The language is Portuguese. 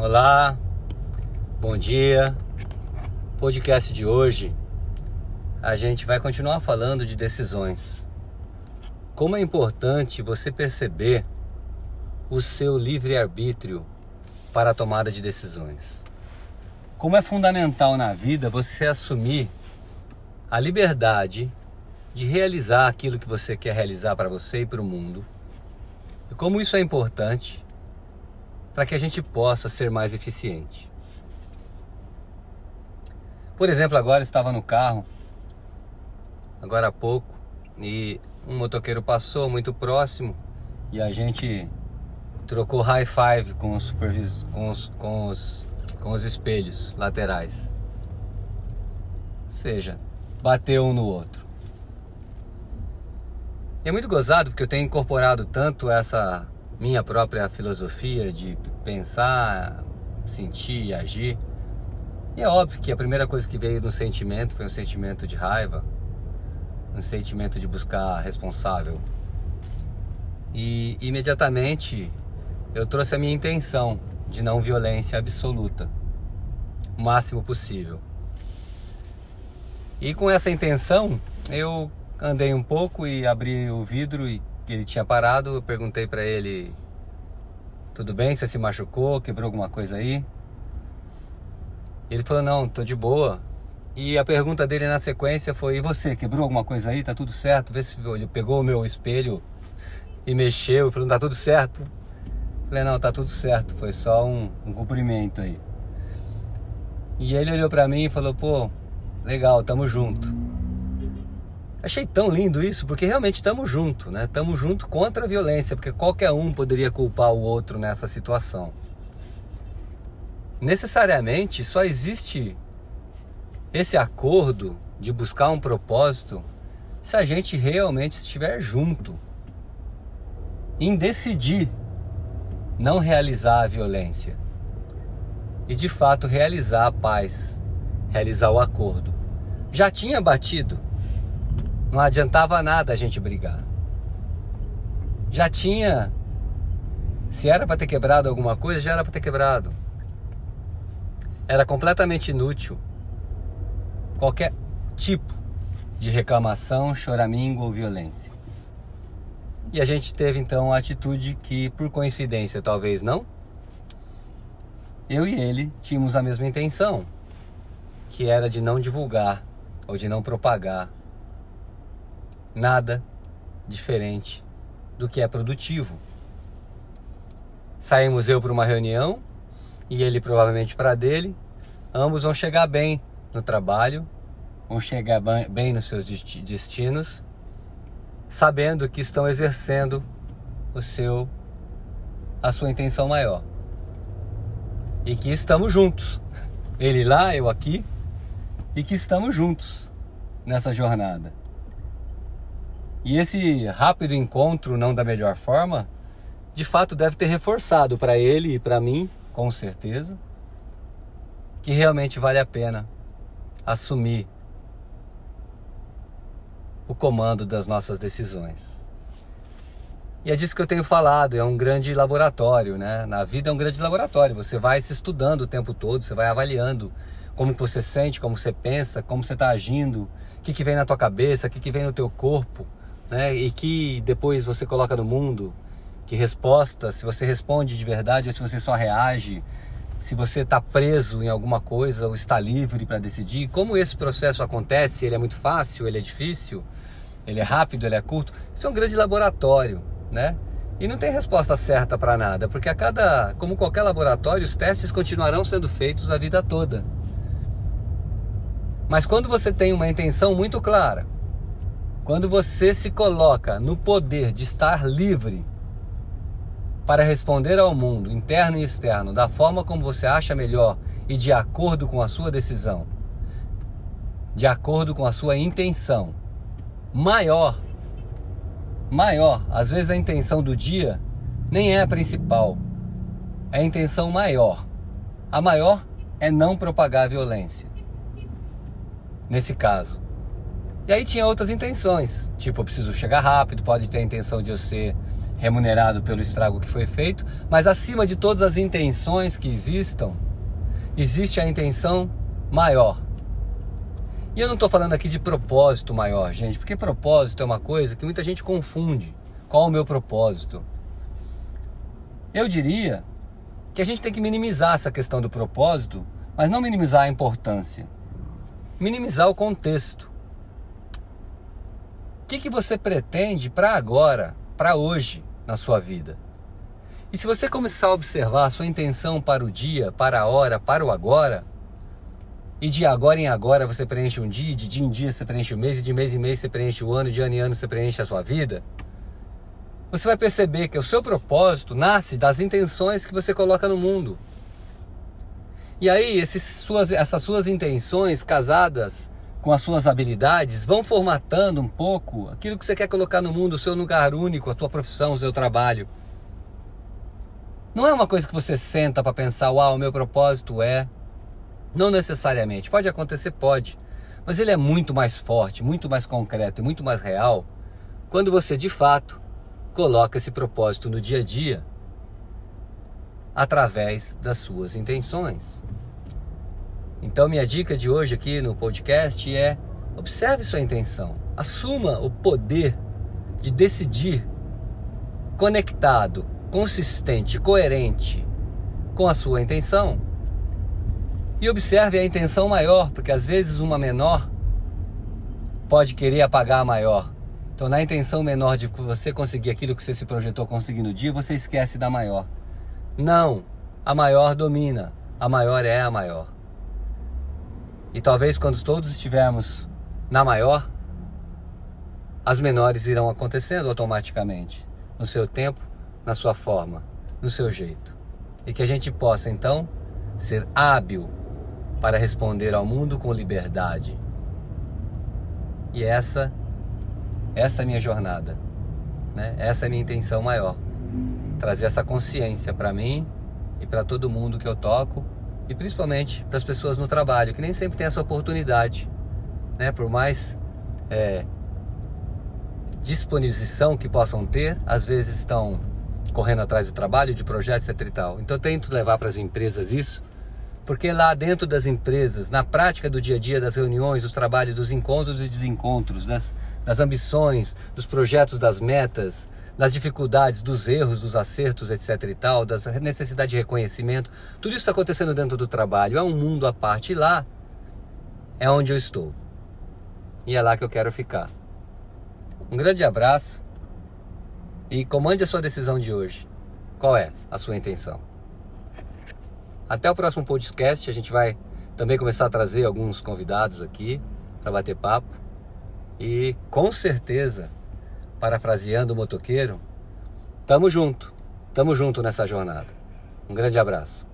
Olá, bom dia. Podcast de hoje a gente vai continuar falando de decisões. Como é importante você perceber o seu livre-arbítrio para a tomada de decisões. Como é fundamental na vida você assumir a liberdade de realizar aquilo que você quer realizar para você e para o mundo. E como isso é importante para que a gente possa ser mais eficiente. Por exemplo, agora estava no carro, agora há pouco, e um motoqueiro passou muito próximo e a gente trocou high five com os, com os, com os, com os espelhos laterais. Ou seja, bateu um no outro. E é muito gozado porque eu tenho incorporado tanto essa minha própria filosofia de pensar, sentir e agir. E é óbvio que a primeira coisa que veio no sentimento foi um sentimento de raiva, um sentimento de buscar responsável. E imediatamente eu trouxe a minha intenção de não violência absoluta, o máximo possível. E com essa intenção, eu andei um pouco e abri o vidro e ele tinha parado. Eu perguntei para ele: Tudo bem? Você se machucou? Quebrou alguma coisa aí? Ele falou: Não, tô de boa. E a pergunta dele na sequência foi: E você, quebrou alguma coisa aí? Tá tudo certo? Vê se ele pegou o meu espelho e mexeu. Falou: Tá tudo certo? Eu falei: Não, tá tudo certo. Foi só um, um cumprimento aí. E ele olhou para mim e falou: Pô, legal, tamo junto. Achei tão lindo isso, porque realmente estamos juntos, né? Estamos juntos contra a violência, porque qualquer um poderia culpar o outro nessa situação. Necessariamente só existe esse acordo de buscar um propósito se a gente realmente estiver junto em decidir não realizar a violência e de fato realizar a paz, realizar o acordo. Já tinha batido não adiantava nada a gente brigar. Já tinha. Se era para ter quebrado alguma coisa, já era para ter quebrado. Era completamente inútil qualquer tipo de reclamação, choramingo ou violência. E a gente teve então a atitude que, por coincidência, talvez não, eu e ele tínhamos a mesma intenção, que era de não divulgar ou de não propagar nada diferente do que é produtivo. Saímos eu para uma reunião e ele provavelmente para dele. Ambos vão chegar bem no trabalho, vão chegar bem nos seus destinos, sabendo que estão exercendo o seu a sua intenção maior. E que estamos juntos. Ele lá, eu aqui, e que estamos juntos nessa jornada. E esse rápido encontro, não da melhor forma, de fato deve ter reforçado para ele e para mim, com certeza, que realmente vale a pena assumir o comando das nossas decisões. E é disso que eu tenho falado, é um grande laboratório, né? Na vida é um grande laboratório, você vai se estudando o tempo todo, você vai avaliando como você sente, como você pensa, como você está agindo, o que, que vem na tua cabeça, o que, que vem no teu corpo né? E que depois você coloca no mundo, que resposta, se você responde de verdade ou se você só reage, se você está preso em alguma coisa ou está livre para decidir, como esse processo acontece, ele é muito fácil, ele é difícil, ele é rápido, ele é curto, isso é um grande laboratório, né? E não tem resposta certa para nada, porque a cada, como qualquer laboratório, os testes continuarão sendo feitos a vida toda. Mas quando você tem uma intenção muito clara, quando você se coloca no poder de estar livre para responder ao mundo, interno e externo, da forma como você acha melhor e de acordo com a sua decisão, de acordo com a sua intenção, maior, maior, às vezes a intenção do dia nem é a principal, é a intenção maior. A maior é não propagar a violência. Nesse caso, e aí tinha outras intenções, tipo, eu preciso chegar rápido, pode ter a intenção de eu ser remunerado pelo estrago que foi feito, mas acima de todas as intenções que existam, existe a intenção maior. E eu não estou falando aqui de propósito maior, gente, porque propósito é uma coisa que muita gente confunde. Qual o meu propósito? Eu diria que a gente tem que minimizar essa questão do propósito, mas não minimizar a importância. Minimizar o contexto. Que, que você pretende para agora, para hoje, na sua vida? E se você começar a observar a sua intenção para o dia, para a hora, para o agora, e de agora em agora você preenche um dia, de dia em dia você preenche o mês, e de mês em mês você preenche o ano, de ano em ano você preenche a sua vida, você vai perceber que o seu propósito nasce das intenções que você coloca no mundo. E aí, esses suas, essas suas intenções casadas com as suas habilidades vão formatando um pouco aquilo que você quer colocar no mundo, o seu lugar único, a tua profissão, o seu trabalho. Não é uma coisa que você senta para pensar, uau, o meu propósito é. Não necessariamente. Pode acontecer, pode. Mas ele é muito mais forte, muito mais concreto e muito mais real quando você de fato coloca esse propósito no dia a dia através das suas intenções. Então, minha dica de hoje aqui no podcast é: observe sua intenção, assuma o poder de decidir conectado, consistente, coerente com a sua intenção. E observe a intenção maior, porque às vezes uma menor pode querer apagar a maior. Então, na intenção menor de você conseguir aquilo que você se projetou conseguir no dia, você esquece da maior. Não, a maior domina, a maior é a maior. E talvez quando todos estivermos na maior, as menores irão acontecendo automaticamente, no seu tempo, na sua forma, no seu jeito. E que a gente possa então ser hábil para responder ao mundo com liberdade. E essa essa é a minha jornada, né? Essa é a minha intenção maior. Trazer essa consciência para mim e para todo mundo que eu toco e principalmente para as pessoas no trabalho, que nem sempre tem essa oportunidade, né? Por mais é, disposição que possam ter, às vezes estão correndo atrás do trabalho, de projetos, etc e tal. Então eu tento levar para as empresas isso porque lá dentro das empresas, na prática do dia a dia, das reuniões, dos trabalhos, dos encontros e desencontros, das, das ambições, dos projetos, das metas, das dificuldades, dos erros, dos acertos, etc e tal, das necessidade de reconhecimento, tudo isso está acontecendo dentro do trabalho, é um mundo à parte e lá é onde eu estou. E é lá que eu quero ficar. Um grande abraço e comande a sua decisão de hoje. Qual é a sua intenção? Até o próximo podcast, a gente vai também começar a trazer alguns convidados aqui para bater papo. E com certeza, parafraseando o motoqueiro, tamo junto, tamo junto nessa jornada. Um grande abraço.